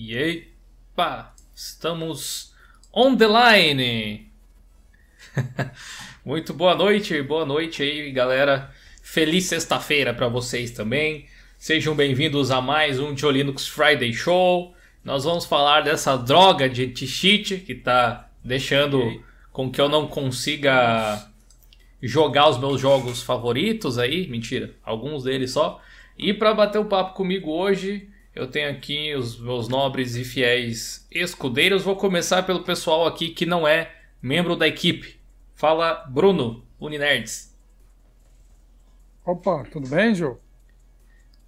E epa, estamos on the line. Muito boa noite, boa noite aí, galera. Feliz sexta-feira para vocês também. Sejam bem-vindos a mais um Tio Linux Friday Show. Nós vamos falar dessa droga de cheat que tá deixando com que eu não consiga jogar os meus jogos favoritos aí, mentira, alguns deles só. E para bater o um papo comigo hoje, eu tenho aqui os meus nobres e fiéis escudeiros. Vou começar pelo pessoal aqui que não é membro da equipe. Fala, Bruno, Uninerds. Opa, tudo bem, João?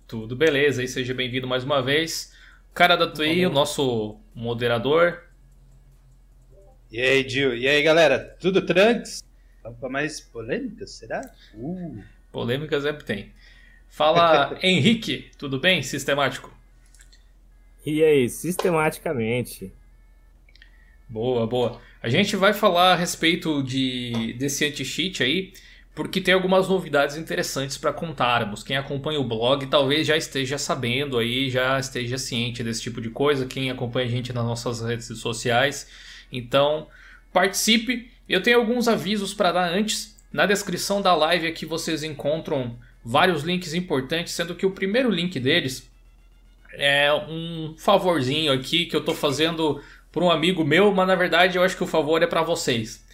Tudo beleza, e seja bem-vindo mais uma vez. Cara da TUI, o nosso moderador. E aí, Gil? E aí, galera? Tudo tranks? Vamos para mais polêmicas, será? Uh. Polêmicas sempre tem. Fala, Henrique, tudo bem? Sistemático. E aí, sistematicamente. Boa, boa. A gente vai falar a respeito de desse anti-cheat aí, porque tem algumas novidades interessantes para contarmos. Quem acompanha o blog talvez já esteja sabendo aí, já esteja ciente desse tipo de coisa. Quem acompanha a gente nas nossas redes sociais, então participe. Eu tenho alguns avisos para dar antes. Na descrição da live aqui vocês encontram vários links importantes, sendo que o primeiro link deles é um favorzinho aqui que eu estou fazendo por um amigo meu, mas na verdade eu acho que o favor é para vocês.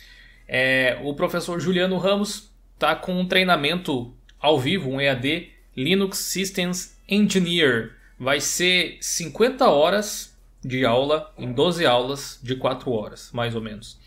É, o professor Juliano Ramos está com um treinamento ao vivo, um EAD Linux Systems Engineer. Vai ser 50 horas de aula em 12 aulas de 4 horas, mais ou menos.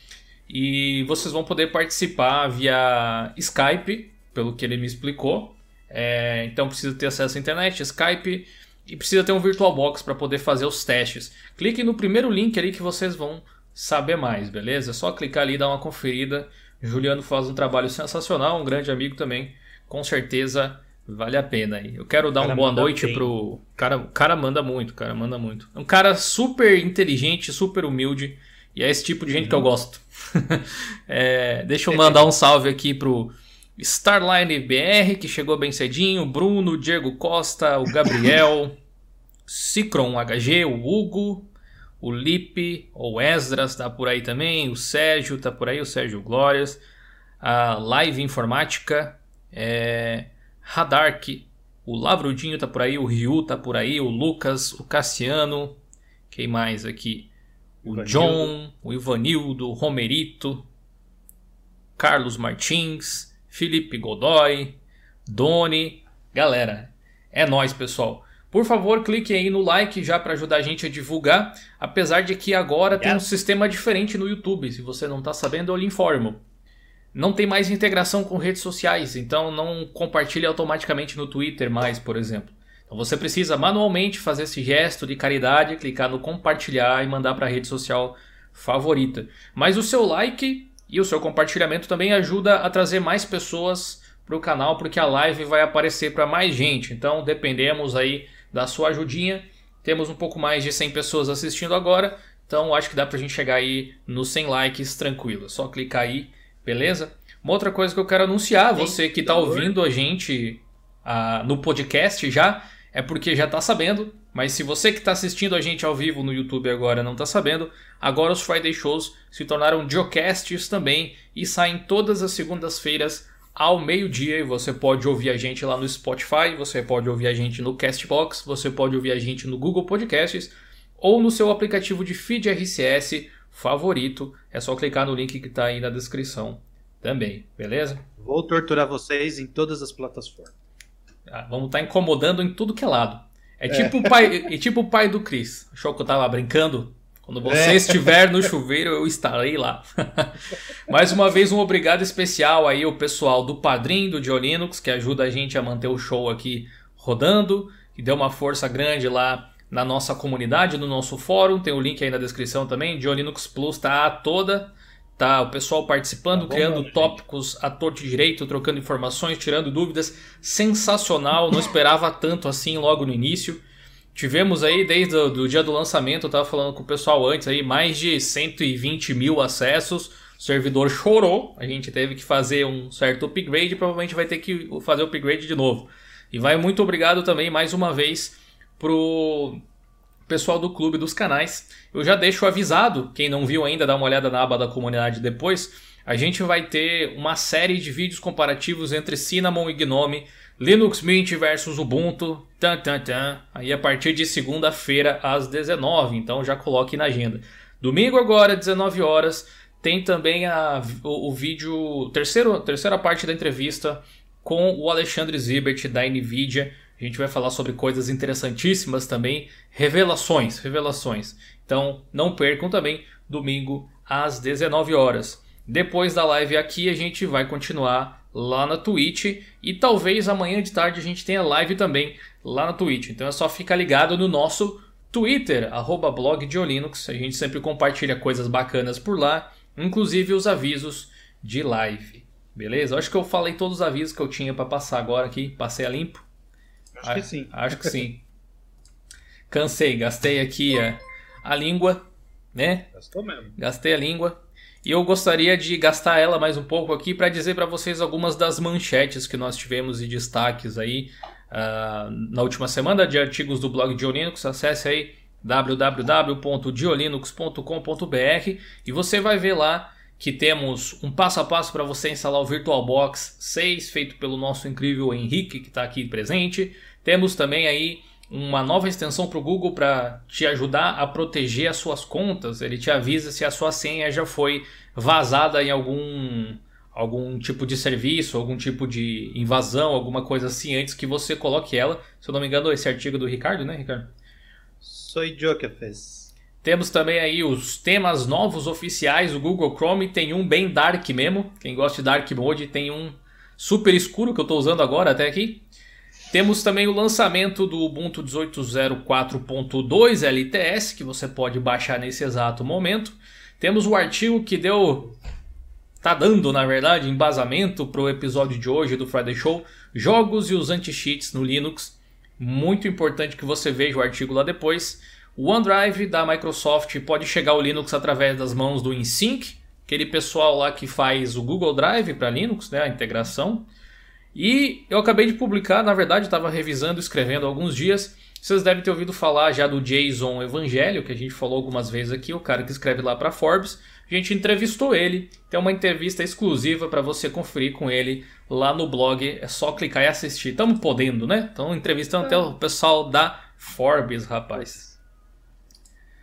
E vocês vão poder participar via Skype, pelo que ele me explicou. É, então precisa ter acesso à internet, Skype e precisa ter um VirtualBox para poder fazer os testes. Clique no primeiro link ali que vocês vão saber mais, beleza? É só clicar ali e dar uma conferida. Juliano faz um trabalho sensacional, um grande amigo também. Com certeza vale a pena. Eu quero dar uma boa noite bem. pro cara. O cara manda muito, cara manda muito. É um cara super inteligente, super humilde. E é esse tipo de gente uhum. que eu gosto. é, deixa eu mandar um salve aqui pro Starline BR, que chegou bem cedinho, Bruno, Diego Costa, o Gabriel, Cicron HG, o Hugo, o Lipe, o Esdras tá por aí também, o Sérgio tá por aí, o Sérgio Glórias, a Live Informática, é, Radark, o Lavrudinho tá por aí, o Ryu tá por aí, o Lucas, o Cassiano, quem mais aqui? O Ivanildo. John, o Ivanildo, o Romerito, Carlos Martins, Felipe Godoy, Doni. Galera, é nós, pessoal. Por favor, clique aí no like já para ajudar a gente a divulgar. Apesar de que agora yeah. tem um sistema diferente no YouTube. Se você não está sabendo, eu lhe informo. Não tem mais integração com redes sociais, então não compartilhe automaticamente no Twitter mais, por exemplo. Então você precisa manualmente fazer esse gesto de caridade, clicar no compartilhar e mandar para a rede social favorita. Mas o seu like e o seu compartilhamento também ajuda a trazer mais pessoas para o canal, porque a live vai aparecer para mais gente. Então dependemos aí da sua ajudinha. Temos um pouco mais de 100 pessoas assistindo agora, então acho que dá para a gente chegar aí nos 100 likes tranquilo. É só clicar aí, beleza? Uma outra coisa que eu quero anunciar, você que está ouvindo a gente uh, no podcast já, é porque já está sabendo, mas se você que está assistindo a gente ao vivo no YouTube agora não está sabendo, agora os Friday Shows se tornaram geocasts também e saem todas as segundas-feiras ao meio-dia e você pode ouvir a gente lá no Spotify, você pode ouvir a gente no Castbox, você pode ouvir a gente no Google Podcasts ou no seu aplicativo de feed RCS favorito. É só clicar no link que está aí na descrição também, beleza? Vou torturar vocês em todas as plataformas. Ah, vamos estar tá incomodando em tudo que é lado. É tipo, é. O, pai, é tipo o pai do Chris. Achou que eu tava brincando? Quando você é. estiver no chuveiro, eu estarei lá. Mais uma vez, um obrigado especial aí ao pessoal do Padrim do Diolinux, que ajuda a gente a manter o show aqui rodando, que deu uma força grande lá na nossa comunidade, no nosso fórum. Tem o link aí na descrição também. Diolinux Plus tá toda. Tá, o pessoal participando, tá criando tópicos à torto e direito, trocando informações, tirando dúvidas. Sensacional, não esperava tanto assim logo no início. Tivemos aí, desde o do dia do lançamento, eu tava falando com o pessoal antes aí, mais de 120 mil acessos. O servidor chorou, a gente teve que fazer um certo upgrade, provavelmente vai ter que fazer o upgrade de novo. E vai muito obrigado também mais uma vez pro pessoal do clube dos canais. Eu já deixo avisado, quem não viu ainda, dá uma olhada na aba da comunidade depois. A gente vai ter uma série de vídeos comparativos entre Cinnamon e Gnome, Linux Mint versus Ubuntu, tan, tan, tan, aí a partir de segunda-feira às 19 então já coloque na agenda. Domingo agora, 19 horas, tem também a, o, o vídeo, terceiro, terceira parte da entrevista com o Alexandre Zibert da Nvidia. A gente vai falar sobre coisas interessantíssimas também, revelações, revelações. Então não percam também domingo às 19 horas. Depois da live aqui a gente vai continuar lá na Twitch e talvez amanhã de tarde a gente tenha live também lá na Twitch. Então é só ficar ligado no nosso Twitter, arroba blog de Linux. A gente sempre compartilha coisas bacanas por lá, inclusive os avisos de live. Beleza? Acho que eu falei todos os avisos que eu tinha para passar agora aqui. Passei a limpo? Acho que sim. Acho que sim. Cansei, gastei aqui a, a língua, né? Gastou mesmo. Gastei a língua. E eu gostaria de gastar ela mais um pouco aqui para dizer para vocês algumas das manchetes que nós tivemos e destaques aí uh, na última semana de artigos do blog Diolinux. Acesse aí www.diolinux.com.br e você vai ver lá que temos um passo a passo para você instalar o VirtualBox 6 feito pelo nosso incrível Henrique que está aqui presente. Temos também aí uma nova extensão para o Google para te ajudar a proteger as suas contas. Ele te avisa se a sua senha já foi vazada em algum algum tipo de serviço, algum tipo de invasão, alguma coisa assim antes que você coloque ela. Se eu não me engano, esse artigo do Ricardo, né, Ricardo? Sou eu que fez. Temos também aí os temas novos oficiais. O Google Chrome tem um bem dark mesmo. Quem gosta de dark mode tem um super escuro que eu estou usando agora até aqui. Temos também o lançamento do Ubuntu 18.04.2 LTS, que você pode baixar nesse exato momento. Temos o artigo que deu. Tá dando, na verdade, embasamento para o episódio de hoje do Friday Show: Jogos e os anti-cheats no Linux. Muito importante que você veja o artigo lá depois. O OneDrive da Microsoft pode chegar ao Linux através das mãos do InSync, aquele pessoal lá que faz o Google Drive para Linux, né, a integração. E eu acabei de publicar, na verdade, estava revisando, escrevendo há alguns dias. Vocês devem ter ouvido falar já do Jason Evangelho, que a gente falou algumas vezes aqui, o cara que escreve lá para Forbes. A gente entrevistou ele, tem uma entrevista exclusiva para você conferir com ele lá no blog. É só clicar e assistir. Estamos podendo, né? Estamos entrevistando é. até o pessoal da Forbes, rapaz.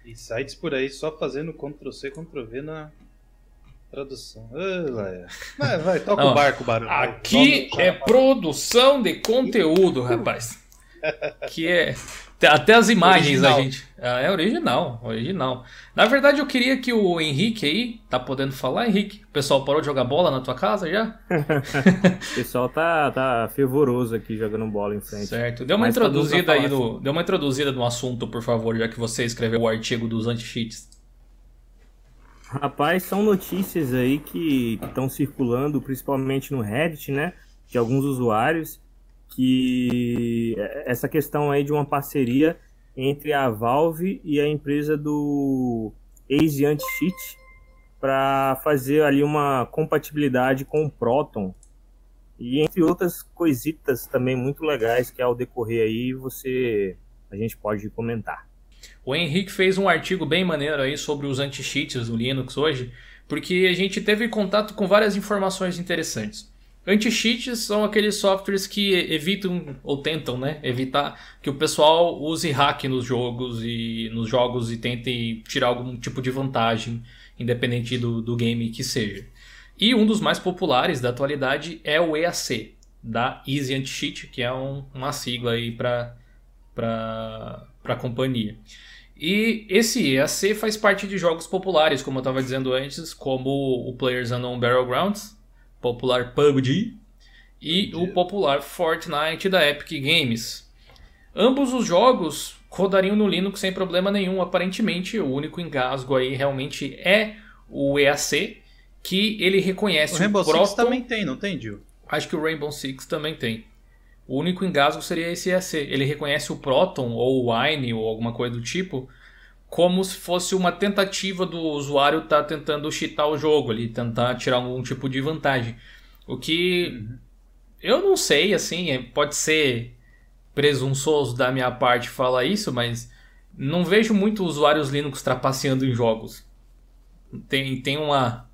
E sites por aí só fazendo Ctrl-C, Ctrl-V na, Tradução. vai, vai, toca Não, o barco, barulho. Aqui é produção de conteúdo, rapaz. que é. Até as imagens original. a gente. Ah, é original, original. Na verdade, eu queria que o Henrique aí. Tá podendo falar, Henrique? O pessoal parou de jogar bola na tua casa já? o pessoal tá, tá fervoroso aqui jogando bola em frente. Certo. Deu uma Mas introduzida aí no. Assim. Deu uma introduzida no assunto, por favor, já que você escreveu o artigo dos anti-cheats. Rapaz, são notícias aí que estão circulando, principalmente no Reddit, né? De alguns usuários, que essa questão aí de uma parceria entre a Valve e a empresa do Ace Anti-Cheat para fazer ali uma compatibilidade com o Proton e entre outras coisitas também muito legais que ao decorrer aí você a gente pode comentar. O Henrique fez um artigo bem maneiro aí sobre os anti-cheats do Linux hoje, porque a gente teve contato com várias informações interessantes. Anti-cheats são aqueles softwares que evitam ou tentam, né, evitar que o pessoal use hack nos jogos e nos jogos e tente tirar algum tipo de vantagem, independente do, do game que seja. E um dos mais populares da atualidade é o EAC, da Easy Anti-Cheat, que é um, uma sigla aí para para a companhia. E esse EAC faz parte de jogos populares, como eu estava dizendo antes, como o Players Unknown Battlegrounds, popular PUBG, e o popular Fortnite da Epic Games. Ambos os jogos rodariam no Linux sem problema nenhum, aparentemente. O único engasgo aí realmente é o EAC, que ele reconhece o, o Rainbow Six também tem, não tem, Gil? Acho que o Rainbow Six também tem. O único engasgo seria esse EAC. Ele reconhece o Proton ou o Wine ou alguma coisa do tipo como se fosse uma tentativa do usuário estar tá tentando cheatar o jogo ali, tentar tirar algum tipo de vantagem. O que uhum. eu não sei, assim, é, pode ser presunçoso da minha parte falar isso, mas não vejo muito usuários Linux trapaceando em jogos. Tem, tem uma,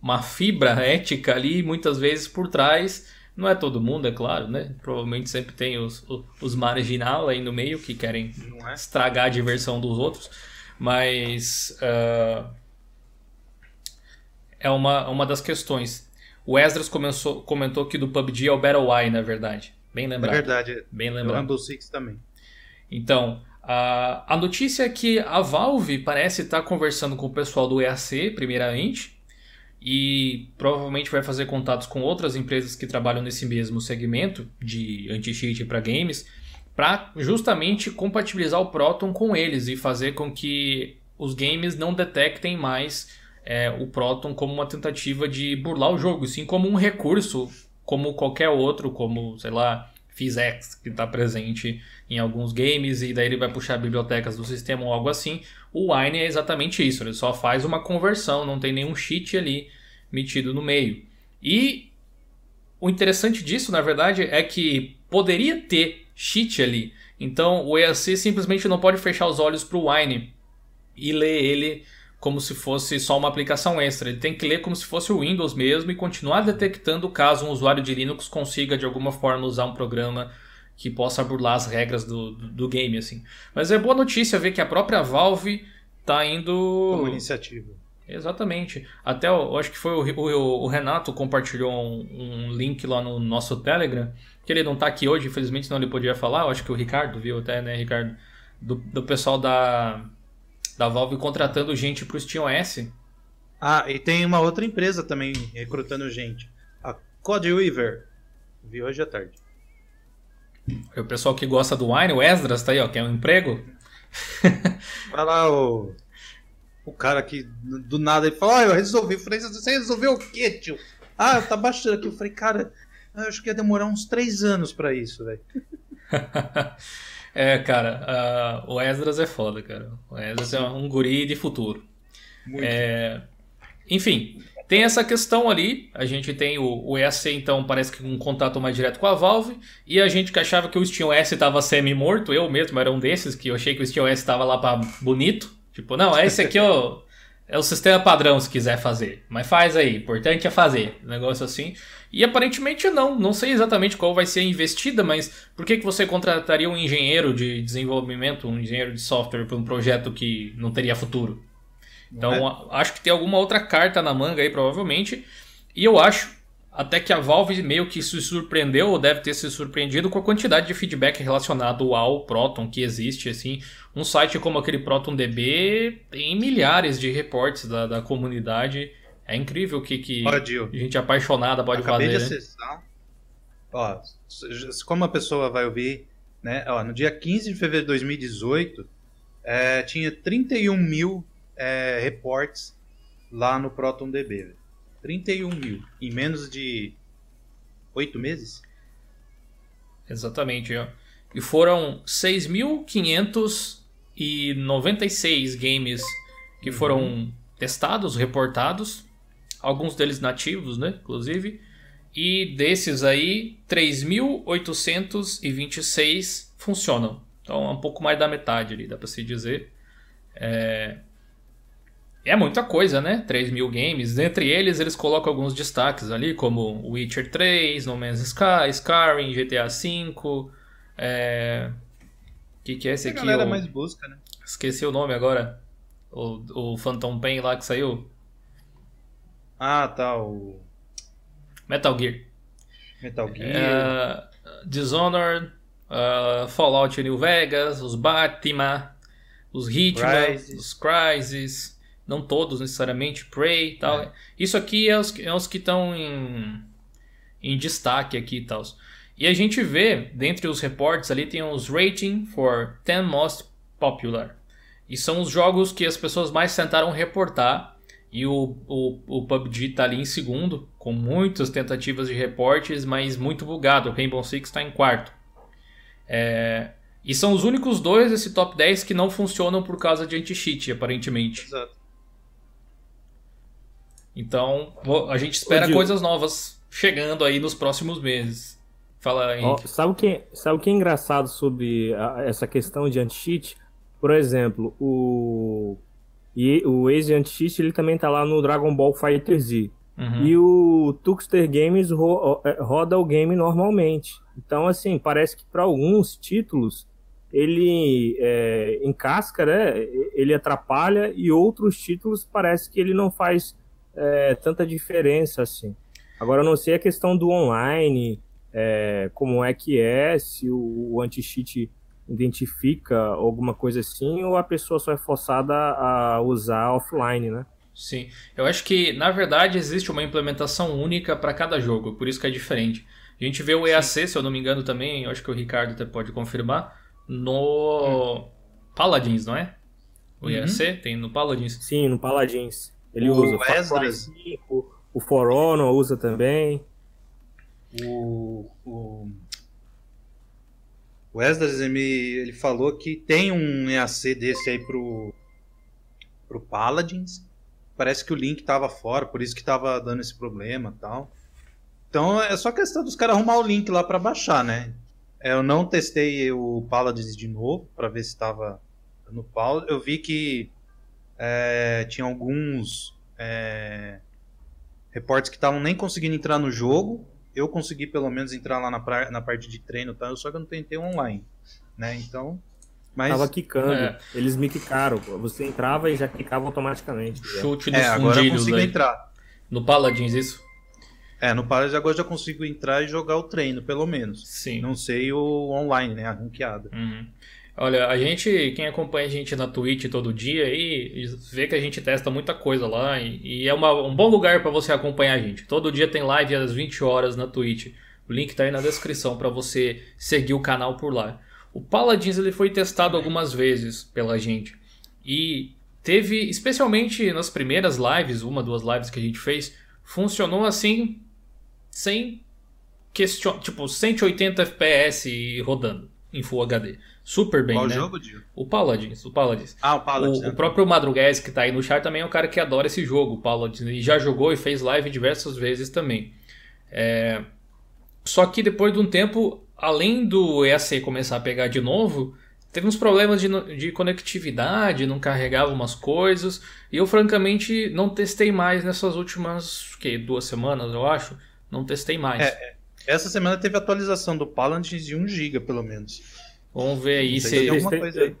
uma fibra ética ali, muitas vezes por trás. Não é todo mundo, é claro, né? Provavelmente sempre tem os, os, marginal aí no meio que querem é? estragar a diversão dos outros. Mas uh, é uma, uma das questões. O Esdras começou, comentou que do PUBG é o Battle Y, na verdade. Bem lembrado. É verdade. Bem lembrado. O Rumble Six também. Então, a, a notícia é que a Valve parece estar conversando com o pessoal do EAC, primeiramente, e provavelmente vai fazer contatos com outras empresas que trabalham nesse mesmo segmento de anti-cheat para games, para justamente compatibilizar o Proton com eles e fazer com que os games não detectem mais é, o Proton como uma tentativa de burlar o jogo, sim como um recurso, como qualquer outro, como, sei lá, PhysX, que está presente em alguns games, e daí ele vai puxar bibliotecas do sistema ou algo assim. O Wine é exatamente isso, ele só faz uma conversão, não tem nenhum cheat ali metido no meio. E o interessante disso, na verdade, é que poderia ter cheat ali. Então o EAC simplesmente não pode fechar os olhos para o Wine e ler ele como se fosse só uma aplicação extra. Ele tem que ler como se fosse o Windows mesmo e continuar detectando caso um usuário de Linux consiga de alguma forma usar um programa que possa burlar as regras do, do, do game, assim. Mas é boa notícia ver que a própria Valve está indo... Como iniciativa. Exatamente. Até eu acho que foi o, o, o Renato compartilhou um, um, link lá no nosso Telegram, que ele não está aqui hoje, infelizmente não ele podia falar, eu acho que o Ricardo viu até, né, Ricardo? Do, do pessoal da da Valve contratando gente para o SteamOS. Ah, e tem uma outra empresa também recrutando gente. A Codeweaver. Vi hoje à tarde. O pessoal que gosta do Wine, o Esdras tá aí, ó, quer um emprego. Vai lá, o. O cara que do nada ele fala, ah, eu resolvi. Eu falei, você resolveu o quê, tio? Ah, tá baixando aqui. Eu falei, cara, eu acho que ia demorar uns três anos para isso, velho. É, cara, uh, o Esdras é foda, cara. O Esdras é um guri de futuro. Muito. É, enfim, tem essa questão ali. A gente tem o, o EAC, então, parece que um contato mais direto com a Valve. E a gente que achava que o SteamOS estava semi-morto, eu mesmo era um desses, que eu achei que o SteamOS estava lá para bonito. Tipo, não, esse aqui é o, é o sistema padrão se quiser fazer. Mas faz aí, importante é fazer. negócio assim. E aparentemente não, não sei exatamente qual vai ser a investida, mas por que, que você contrataria um engenheiro de desenvolvimento, um engenheiro de software para um projeto que não teria futuro? Então é. acho que tem alguma outra carta na manga aí, provavelmente. E eu acho até que a Valve meio que se surpreendeu, ou deve ter se surpreendido com a quantidade de feedback relacionado ao Proton que existe. assim Um site como aquele ProtonDB tem milhares de reportes da, da comunidade é incrível o que, que gente apaixonada pode Acabei fazer. De né? acessar. Né? Ó, como a pessoa vai ouvir, né? Ó, no dia 15 de fevereiro de 2018, é, tinha 31 mil é, reportes lá no ProtonDB. 31 mil. Em menos de 8 meses? Exatamente. Ó. E foram 6.596 games que foram uhum. testados, reportados alguns deles nativos, né, inclusive. E desses aí, 3.826 funcionam. Então é um pouco mais da metade ali, dá para se dizer. É... é muita coisa, né? 3 mil games. Dentre eles, eles colocam alguns destaques ali, como Witcher 3, No Man's Sky, Skyrim, GTA V. É... O que, que é esse aqui? A galera o... mais busca, né? Esqueci o nome agora. O, o Phantom Pain lá que saiu. Ah, tá. O... Metal Gear. Metal Gear. Uh, Dishonored, uh, Fallout New Vegas, os Batman, os Hitman, os Crysis. Não todos necessariamente, Prey e tal. É. Isso aqui é os, é os que estão em, em destaque aqui e tal. E a gente vê, dentre os reportes ali, tem os Rating for 10 Most Popular. E são os jogos que as pessoas mais tentaram reportar e o, o, o PUBG está ali em segundo, com muitas tentativas de reportes, mas muito bugado. O Rainbow Six está em quarto. É, e são os únicos dois desse top 10 que não funcionam por causa de anti-cheat, aparentemente. Exato. Então, a gente espera Ô, coisas novas chegando aí nos próximos meses. Fala aí. sabe, o que, sabe o que é engraçado sobre a, essa questão de anti-cheat? por exemplo, o o Ace Anti-Cheat ele também tá lá no Dragon Ball Fighter Z. Uhum. E o Tuxter Games ro é, roda o game normalmente. Então, assim, parece que para alguns títulos ele é, encasca, né? Ele atrapalha e outros títulos parece que ele não faz é, tanta diferença assim. Agora, eu não sei a questão do online, é, como é que é, se o, o anti-cheat identifica alguma coisa assim, ou a pessoa só é forçada a usar offline, né? Sim, eu acho que na verdade existe uma implementação única para cada jogo, por isso que é diferente. A gente vê o EAC, Sim. se eu não me engano também, eu acho que o Ricardo até pode confirmar, no hum. Paladins, não é? O uhum. EAC tem no Paladins. Sim, no Paladins. Ele o usa o Esdras. o For Honor usa também. O, o, o Esdras ele, ele falou que tem um EAC desse aí pro, pro Paladins parece que o link tava fora, por isso que tava dando esse problema tal. Então é só questão dos caras arrumar o link lá para baixar, né? É, eu não testei o Paladins de novo para ver se estava no pau. Eu vi que é, tinha alguns é, reportes que estavam nem conseguindo entrar no jogo. Eu consegui pelo menos entrar lá na, pra, na parte de treino, tá? só que eu não tentei online, né? Então mas... Tava quicando. É. Eles me quicaram. Você entrava e já quicava automaticamente. Chute dos é, agora eu consigo aí. entrar. No Paladins, isso? É, no Paladins agora já consigo entrar e jogar o treino, pelo menos. Sim. Não sei o online, né? A ranqueada. Uhum. Olha, a gente, quem acompanha a gente na Twitch todo dia aí, vê que a gente testa muita coisa lá e, e é uma, um bom lugar para você acompanhar a gente. Todo dia tem live às 20 horas na Twitch. O link tá aí na descrição para você seguir o canal por lá. O Paladins ele foi testado algumas vezes pela gente e teve, especialmente nas primeiras lives, uma, duas lives que a gente fez, funcionou assim sem question... tipo 180 FPS rodando em Full HD. Super bem, Qual né? jogo, Dio? O Paladins, o Paladins. Ah, o Paladins. O, é. o próprio Madrugás que tá aí no chat também é um cara que adora esse jogo, o Paladins. E já jogou e fez live diversas vezes também. É... Só que depois de um tempo além do EAC começar a pegar de novo, teve uns problemas de, de conectividade, não carregava umas coisas. E eu, francamente, não testei mais nessas últimas que, duas semanas, eu acho. Não testei mais. É, é. essa semana teve atualização do Palantir de 1 GB, pelo menos. Vamos ver aí se. Tem alguma coisa aí.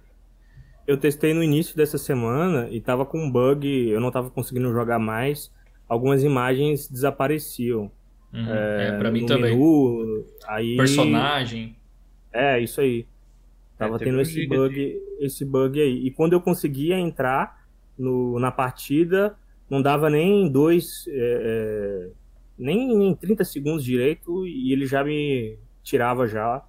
Eu testei no início dessa semana e tava com um bug, eu não tava conseguindo jogar mais. Algumas imagens desapareciam. Uhum. É, é, pra mim também. Menu, aí... Personagem. É, isso aí. Tava é, tendo esse bug, esse bug aí. E quando eu conseguia entrar no, na partida, não dava nem dois. É, é nem, nem 30 segundos direito e ele já me tirava já.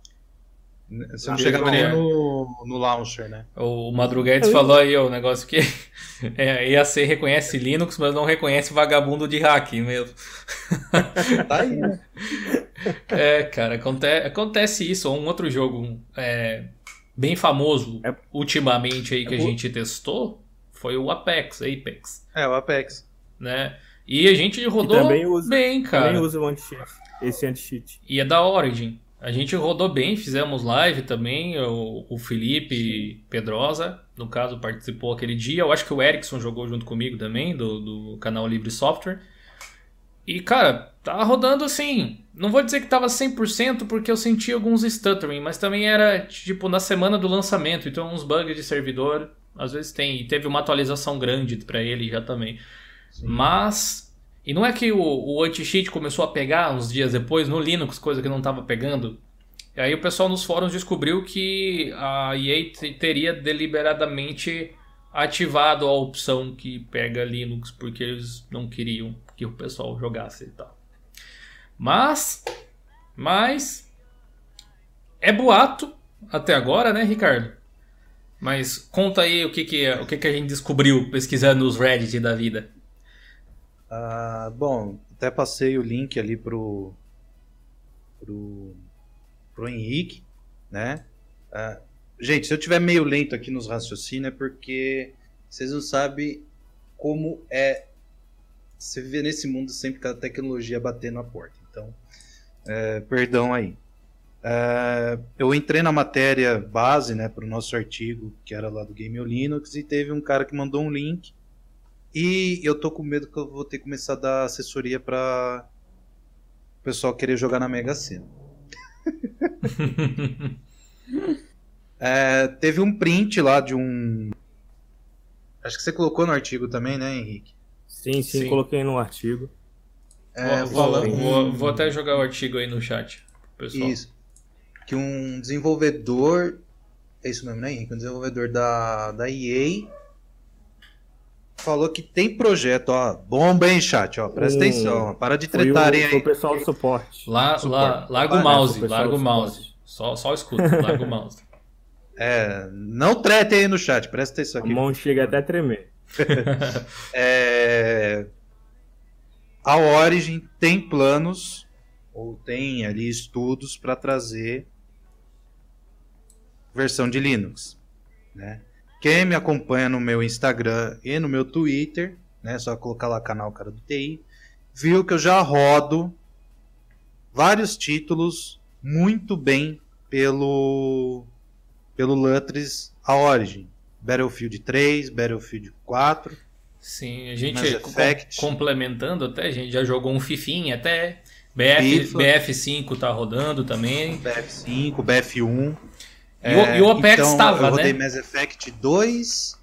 Você não ah, chegava nem no, no launcher, né? O Madruguedes falou aí o negócio que é, IAC reconhece Linux, mas não reconhece vagabundo de hack mesmo. Tá aí, né? É, cara, acontece, acontece isso. Um outro jogo é, bem famoso é, ultimamente aí que é, a gente testou foi o Apex, Apex. É, o Apex. Né? E a gente rodou usa, bem, cara. Também usa o anti-cheat, esse anti-cheat. E é da Origin. A gente rodou bem, fizemos live também. O, o Felipe Sim. Pedrosa, no caso, participou aquele dia. Eu acho que o Erickson jogou junto comigo também, do, do canal Livre Software. E, cara, tava rodando assim. Não vou dizer que tava 100% porque eu senti alguns stuttering, mas também era tipo na semana do lançamento, então uns bugs de servidor às vezes tem. E teve uma atualização grande para ele já também. Sim. Mas e não é que o, o anti-cheat começou a pegar uns dias depois no Linux, coisa que não estava pegando. E aí o pessoal nos fóruns descobriu que a EA teria deliberadamente ativado a opção que pega Linux porque eles não queriam que o pessoal jogasse e tal. Mas, mas é boato até agora, né, Ricardo? Mas conta aí o que que, o que, que a gente descobriu pesquisando os Reddit da vida. Ah, bom, até passei o link ali pro, pro, pro Henrique, né? Ah, gente, se eu tiver meio lento aqui nos raciocínios é porque vocês não sabem como é você viver nesse mundo sempre com a tecnologia batendo na porta. Então, é, perdão aí. É, eu entrei na matéria base, né, para o nosso artigo, que era lá do Game Linux, e teve um cara que mandou um link. E eu tô com medo que eu vou ter que começar a dar assessoria para o pessoal querer jogar na Mega Sena. é, teve um print lá de um. Acho que você colocou no artigo também, né, Henrique? Sim, sim, sim. coloquei no artigo. É, vou, vou, vou, vou, até jogar o artigo aí no chat, pessoal. Isso. Que um desenvolvedor. É isso mesmo, né, Henrique? Um desenvolvedor da, da EA falou que tem projeto, ó. Bomba, hein, chat, ó. Presta um, atenção, para de tretarem aí. o pessoal do suporte. Lá, suporte. lá, larga o mouse, larga o mouse. Só, só escuta, larga o mouse. É, não tretem aí no chat, presta atenção aqui. A mão chega até a tremer. é... A Origin tem planos, ou tem ali estudos para trazer versão de Linux, né? Quem me acompanha no meu Instagram e no meu Twitter, né, só colocar lá canal Cara do TI, viu que eu já rodo vários títulos muito bem pelo pelo Lutris a Origin. Battlefield 3, Battlefield 4. Sim, a gente complementando até, a gente já jogou um Fifinha até. BF, BF5 tá rodando também. BF5, BF1. E, o, e o Apex estava, então, eu rodei né? Mass Effect 2,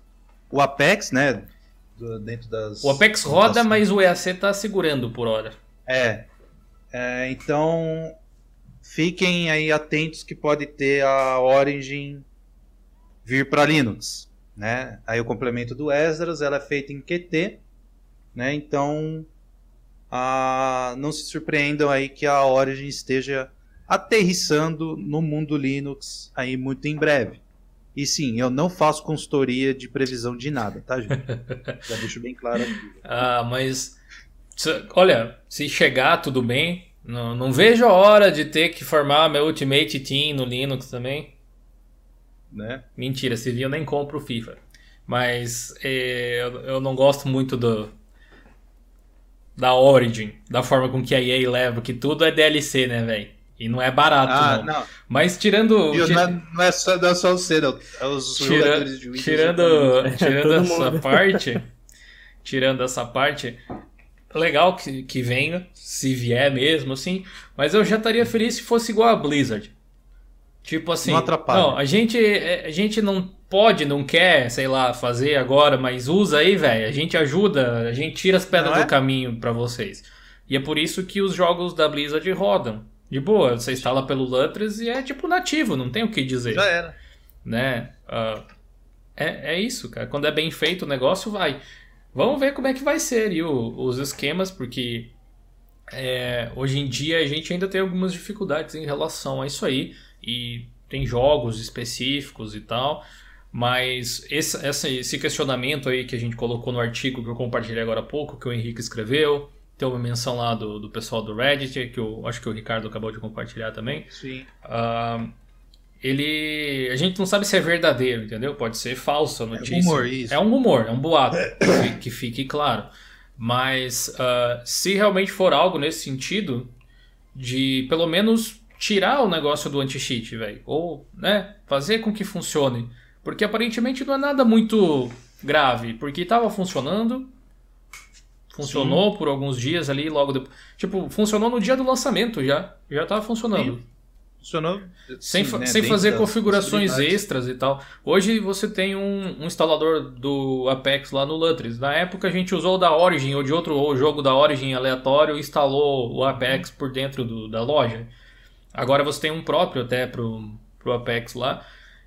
o Apex, né? Dentro das. O Apex roda, mas o EAC tá segurando por hora. É. é. Então, fiquem aí atentos que pode ter a Origin vir para Linux, né? Aí o complemento do Esdras, ela é feita em Qt, né? Então, a... não se surpreendam aí que a Origin esteja aterrissando no mundo Linux aí muito em breve. E sim, eu não faço consultoria de previsão de nada, tá, gente? Já deixo bem claro aqui. Ah, mas. Olha, se chegar, tudo bem. Não, não vejo a hora de ter que formar meu Ultimate Team no Linux também. Né? Mentira, se vir eu nem compro o FIFA. Mas é, eu, eu não gosto muito do, da Origin, da forma com que a EA leva, que tudo é DLC, né, velho? E não é barato, ah, não. não. Mas tirando. Não, é, não, é só, não é só você, não. É os Tira, jogadores de Windows. Tirando, tirando essa mundo. parte. tirando essa parte. Legal que, que venha, se vier mesmo, assim. Mas eu já estaria feliz se fosse igual a Blizzard. Tipo assim. Não atrapalha. Não, a gente, a gente não pode, não quer, sei lá, fazer agora, mas usa aí, velho. A gente ajuda, a gente tira as pedras é? do caminho para vocês. E é por isso que os jogos da Blizzard rodam. De boa, você instala pelo Lutris e é tipo nativo, não tem o que dizer. Já era. Né? Uh, é, é isso, cara. Quando é bem feito o negócio, vai. Vamos ver como é que vai ser aí o, os esquemas, porque é, hoje em dia a gente ainda tem algumas dificuldades em relação a isso aí. E tem jogos específicos e tal. Mas esse, esse questionamento aí que a gente colocou no artigo que eu compartilhei agora há pouco, que o Henrique escreveu, tem uma menção lá do, do pessoal do Reddit, que eu acho que o Ricardo acabou de compartilhar também. Sim. Uh, ele. A gente não sabe se é verdadeiro, entendeu? Pode ser falsa a notícia. É um rumor, isso. É um rumor, é um boato, que, que fique claro. Mas uh, se realmente for algo nesse sentido, de pelo menos tirar o negócio do anti-cheat, velho. Ou, né, fazer com que funcione. Porque aparentemente não é nada muito grave, porque estava funcionando, Funcionou Sim. por alguns dias ali, logo depois. Tipo, funcionou no dia do lançamento já. Já tava funcionando. Sim. Funcionou. Sem, Sim, né? sem fazer configurações extras e tal. Hoje você tem um, um, instalador do Apex lá no Lutris. Na época a gente usou o da Origin ou de outro ou jogo da Origin aleatório e instalou o Apex por dentro do, da loja. Agora você tem um próprio até pro, pro Apex lá.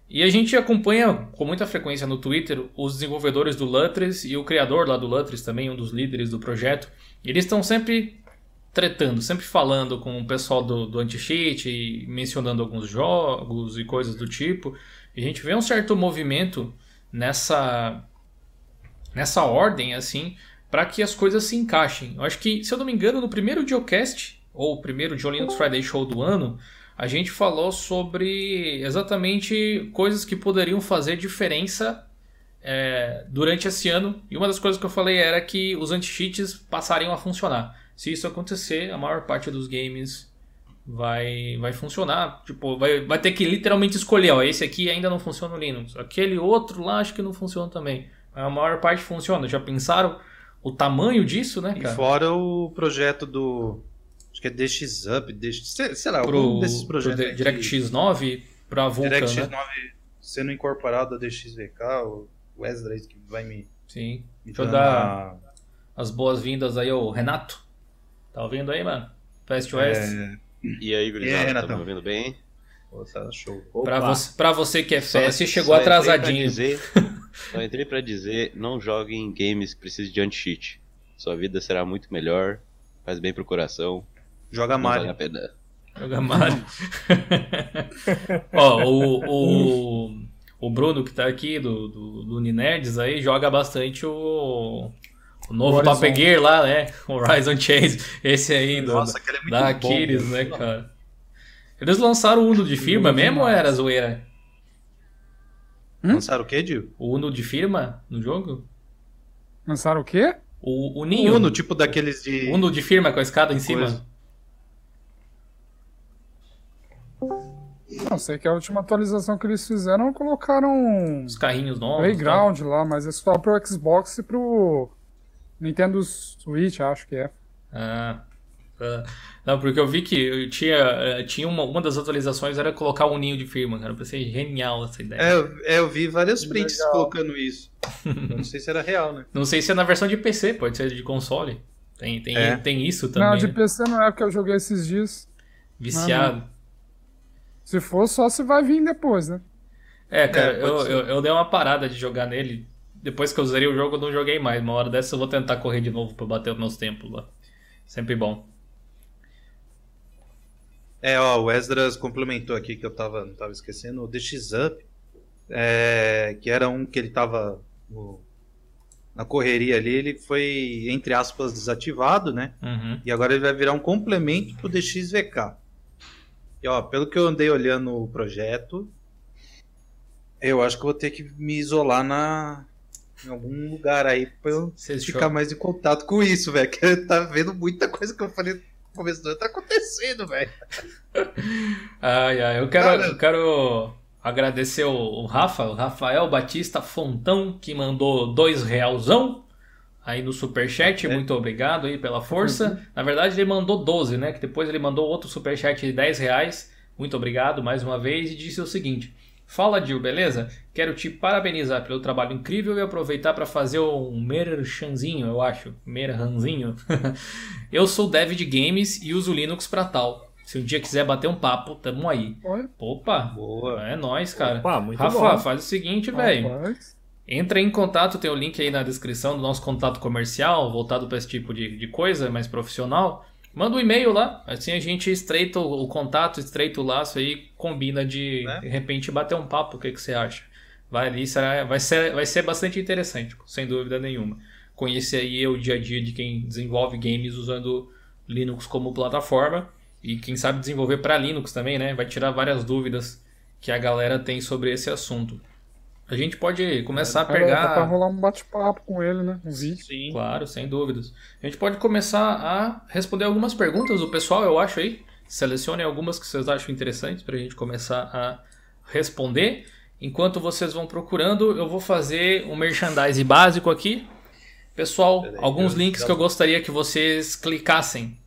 E a gente acompanha com muita frequência no Twitter os desenvolvedores do Lutris e o criador lá do Lutris também, um dos líderes do projeto. Eles estão sempre tretando, sempre falando com o pessoal do, do anti-cheat mencionando alguns jogos e coisas do tipo. E a gente vê um certo movimento nessa nessa ordem assim, para que as coisas se encaixem. Eu acho que, se eu não me engano, no primeiro Geocast ou primeiro John Linux Friday Show do ano, a gente falou sobre exatamente coisas que poderiam fazer diferença é, durante esse ano. E uma das coisas que eu falei era que os anti-cheats passariam a funcionar. Se isso acontecer, a maior parte dos games vai, vai funcionar. Tipo, vai, vai ter que literalmente escolher, ó, esse aqui ainda não funciona no Linux. Aquele outro lá acho que não funciona também. A maior parte funciona. Já pensaram o tamanho disso, né, cara? E fora o projeto do. Acho que é DXUp, DX, sei lá, Pro, algum desses projetos. pro DirectX 9 pra Vulkan, DirectX né? 9 sendo incorporado a DXVK, o Wesley que vai me. Sim. me Deixa eu dar a- as boas-vindas aí ao Renato. Tá ouvindo aí, mano? Fast West. É, E aí, E aí, gurizada, tá Renatão? me ouvindo bem? pô, tá show. Pra você, pra você que é fast, chegou só atrasadinho. dizer- só entrei pra dizer, não jogue em games que precisem de anti-cheat. Sua vida será muito melhor, faz bem pro coração, Joga não vale Mario. a pena. Joga Mario. Ó, o, o, o Bruno que tá aqui do, do, do Uninerds aí joga bastante o, o novo. Top Gear lá, né? Horizon Chase. Esse aí do, Nossa, é muito da bom. Aquiles, né, velho. cara? Eles lançaram o Uno de firma Bom mesmo ou era zoeira? Lançaram o quê, Dio? O Uno de firma no jogo? Lançaram o quê? O, o Ninho. Uno, tipo daqueles de. Uno de firma com a escada em cima? Coisa. Não, sei que a última atualização que eles fizeram colocaram Os carrinhos novos. Playground lá, mas é só pro Xbox e pro Nintendo Switch, acho que é. Ah, ah. Não, porque eu vi que eu tinha, eh, tinha uma, uma das atualizações era colocar um ninho de firma, cara. Eu pensei genial essa ideia. É, eu- é, eu vi vários prints Legal. colocando isso. Não sei se era real, né? Não sei se é na versão de PC, pode ser de console. Tem, tem, É. tem isso Não, também. de né? PC não é porque eu joguei esses dias. Viciado. Se for, só se vai vir depois, né? É, cara, É, eu, eu, eu dei uma parada de jogar nele. Depois que eu zerei o jogo, eu não joguei mais. Uma hora dessa eu vou tentar correr de novo pra bater os meus tempos lá. Sempre bom. É, ó, o Esdras complementou aqui que eu tava, não tava esquecendo, o DXUp, é, que era um que ele tava no- na correria ali, ele foi, entre aspas, desativado, né? Uhum. E agora ele vai virar um complemento pro DXVK. E ó, pelo que eu andei olhando o projeto, eu acho que vou ter que me isolar na, em algum lugar aí pra eu ficar jogam- mais em contato com isso, velho. Que tá vendo muita coisa que eu falei no começo do ano, tá acontecendo, velho. Ai, ai, eu quero, eu quero agradecer o, o Rafa, o Rafael Batista Fontão, que mandou dois realzão aí no superchat. É. Muito obrigado aí pela força. Na verdade, ele mandou 12, né? Que depois ele mandou outro superchat de 10 reais. Muito obrigado mais uma vez e disse o seguinte. Fala, Gil, beleza? Quero te parabenizar pelo trabalho incrível e aproveitar para fazer um merchanzinho, eu acho. Merchanzinho. eu sou dev de games e uso Linux para tal. Se um dia quiser bater um papo, tamo aí. Olha, Opa, Boa. é nóis, cara. Opa, muito Rafa, bom. faz o seguinte, velho. Entra em contato, tem o link aí na descrição do nosso contato comercial, voltado para esse tipo de, de coisa, mais profissional. Manda um e-mail lá, assim a gente estreita o, o contato, estreita o laço aí, combina de, Né? de repente, bater um papo, o que, que você acha? Vai ali, será, vai, ser, vai ser bastante interessante, sem dúvida nenhuma. Conhecer aí o dia a dia de quem desenvolve games usando Linux como plataforma e quem sabe desenvolver para Linux também, né? Vai tirar várias dúvidas que a galera tem sobre esse assunto. A gente pode começar a Cara, pegar. Dá pra rolar um bate-papo com ele, né? Um vídeo. Sim. Claro, sem dúvidas. A gente pode começar a responder algumas perguntas do pessoal, eu acho aí. Selecione algumas que vocês acham interessantes para a gente começar a responder. Enquanto vocês vão procurando, eu vou fazer um merchandise básico aqui. Pessoal, alguns links que eu gostaria que vocês clicassem.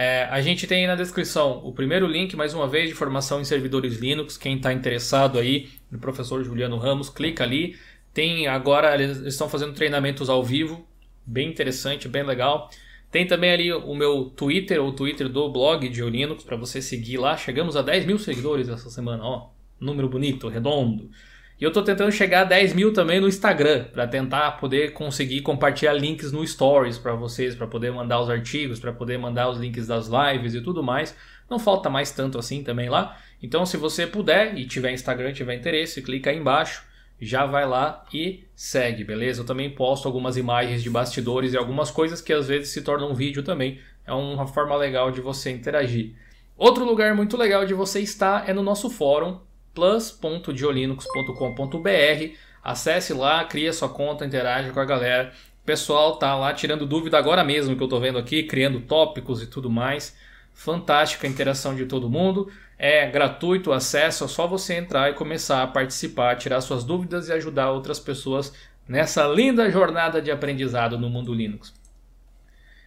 É, a gente tem aí na descrição o primeiro link, mais uma vez, de formação em servidores Linux. Quem está interessado aí no professor Juliano Ramos, clica ali. Tem agora, eles estão fazendo treinamentos ao vivo, bem interessante, bem legal. Tem também ali o meu Twitter, o Twitter do blog de Linux, para você seguir lá. Chegamos a 10 mil seguidores essa semana, ó. Número bonito, redondo. E eu tô tentando chegar a 10 mil também no Instagram, para tentar poder conseguir compartilhar links no Stories para vocês, para poder mandar os artigos, para poder mandar os links das lives e tudo mais. Não falta mais tanto assim também lá. Então, se você puder e tiver Instagram, tiver interesse, clica aí embaixo, já vai lá e segue, beleza? Eu também posto algumas imagens de bastidores e algumas coisas que às vezes se tornam vídeo também. É uma forma legal de você interagir. Outro lugar muito legal de você estar é no nosso fórum plus.diolinux.com.br. Acesse lá, cria sua conta, interage com a galera. O pessoal tá lá tirando dúvida agora mesmo que eu tô vendo aqui, criando tópicos e tudo mais. Fantástica a interação de todo mundo. É gratuito o acesso, é só você entrar e começar a participar, tirar suas dúvidas e ajudar outras pessoas nessa linda jornada de aprendizado no mundo Linux.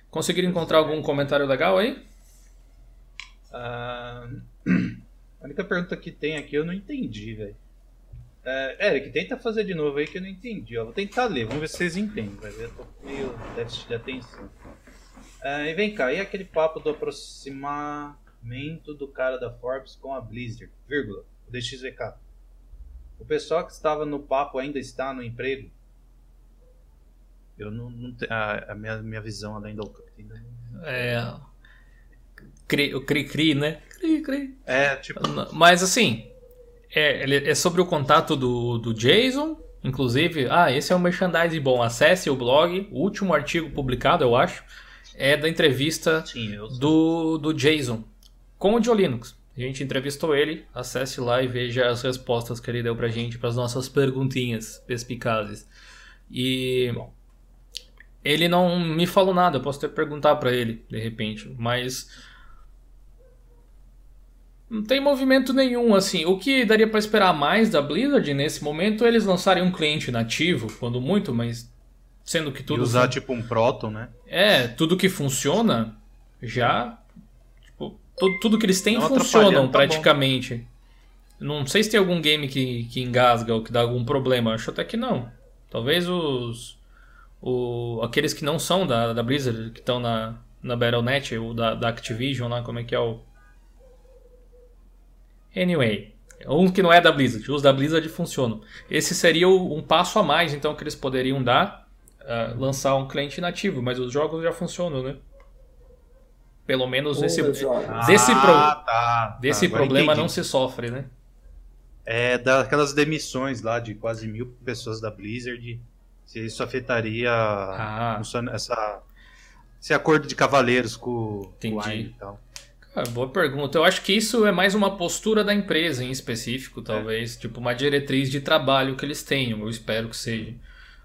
Conseguiram encontrar algum comentário legal aí? Ah, a única pergunta que tem aqui eu não entendi, velho. É, Eric, tenta fazer de novo aí que eu não entendi. Ó. Vou tentar ler, vamos ver se vocês entendem. Vai ver, eu tô meio déficit de atenção. É, e vem cá, e aquele papo do aproximamento do cara da Forbes com a Blizzard, vírgula, o DXVK. O pessoal que estava no papo ainda está no emprego? Eu não, não tenho. A, a minha, minha visão além do. ainda não- É. Cri, o Cri-Cri, né? Cri-Cri. É, tipo. Mas assim, é, é sobre o contato do, do Jason. Inclusive, ah, esse é um merchandising bom. Acesse o blog, o último artigo publicado, eu acho, é da entrevista Sim, do, do Jason com o Joe Linux. A gente entrevistou ele, acesse lá e veja as respostas que ele deu pra gente para as nossas perguntinhas perspicazes. E ele não me falou nada, eu posso até perguntar pra ele de repente, mas não tem movimento nenhum assim. O que daria pra esperar mais da Blizzard nesse momento é eles lançarem um cliente nativo, quando muito, mas sendo que E tudo usar tipo um Proton, né? é, tudo que funciona já. Tipo, tudo, tudo que eles têm Não funcionam tá bom. praticamente. Não sei se tem algum game que, que engasga ou que dá algum problema. Acho até que não. Talvez os. O, aqueles que não são da, da Blizzard, que estão na, na Battle.net, ou da, da Activision lá, como é que é o. Anyway. Um que não é da Blizzard. Os da Blizzard funcionam. Esse seria o- um passo a mais, então, que eles poderiam dar ah, lançar um cliente nativo, mas os jogos já funcionam, né? Pelo menos Pô, esse. Desse pro- Ah, tá, desse tá, problema não se sofre, né? É daquelas demissões lá de quase mil pessoas da Blizzard. Se isso afetaria Ah. essa, esse acordo de cavaleiros com o Entendi. Wine e tal. Cara, boa pergunta. Eu acho que isso é mais uma postura da empresa em específico, talvez. Tipo, uma diretriz de trabalho que eles tenham. Eu espero que seja.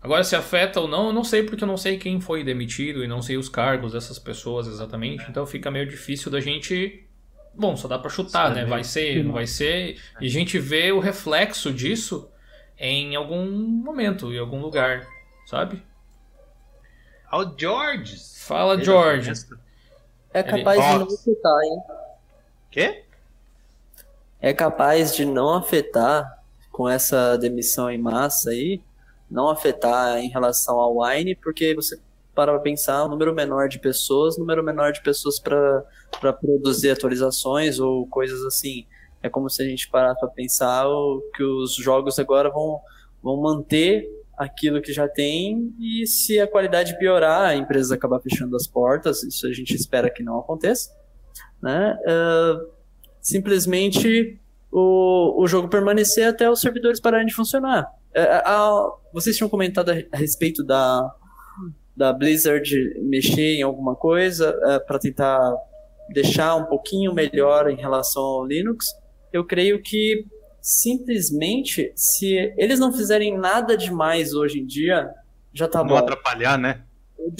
Agora, se afeta ou não, eu não sei porque eu não sei quem foi demitido e não sei os cargos dessas pessoas exatamente. Então fica meio difícil da gente. Bom, só dá pra chutar, né? Vai ser, não vai ser. E a gente vê o reflexo disso em algum momento, em algum lugar, sabe? Ao George! Fala, Ele George. É capaz de não afetar, hein? Quê? É capaz de não afetar com essa demissão em massa aí, não afetar em relação ao Wine, porque você para pra pensar, um número menor de pessoas, número menor de pessoas para produzir atualizações ou coisas assim. É como se a gente parasse para pensar o, que os jogos agora vão, vão manter aquilo que já tem e se a qualidade piorar, a empresa acabar fechando as portas, isso a gente espera que não aconteça, né? Ah, simplesmente o, o jogo permanecer até os servidores pararem de funcionar. É, a- vocês tinham comentado a, a respeito da, da Blizzard mexer em alguma coisa para tentar deixar um pouquinho melhor em relação ao Linux. Eu creio que simplesmente, se eles não fizerem nada demais hoje em dia, já tá não bom. atrapalhar, né?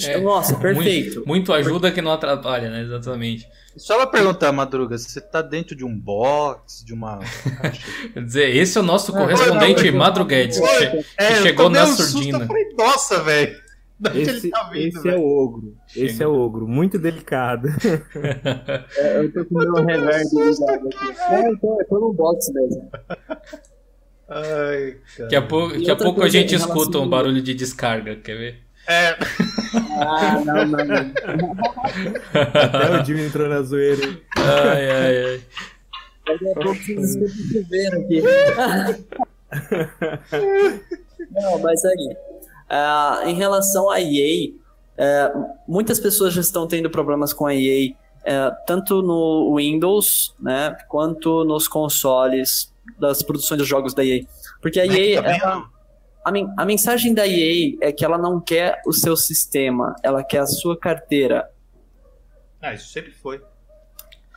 É, Nossa, perfeito. Muito, muito ajuda que não atrapalha, né? Exatamente. Só pra perguntar, Madruga, você tá dentro de um box, de uma. Quer dizer, esse é o nosso É, correspondente não, não, Madruguedes. Que É, eu chegou na um susto, surdina. eu falei, nossa, velho. Esse, ele tá vindo, esse é o ogro. Esse é o ogro. Muito delicado. Eu tô com o meu reverb ligado aqui. Não, eu tô, eu tô no box mesmo. Ai, cara. Daqui a pouco, daqui a, pouco a gente escuta um barulho de descarga, quer ver? É, Ah, não, não, não. Até o Jimmy entrou na zoeira. Ai, ai, ai. Daqui a pouco vocês escutam aqui. Não, mas aí. Ah, em relação à EA, eh, muitas pessoas já estão tendo problemas com a EA, eh, tanto no Windows, né, quanto nos consoles das produções dos jogos da EA. Porque a Mac EA, ela- a, men- a mensagem da EA é que ela não quer o seu sistema, ela quer a sua carteira. Ah, isso sempre foi.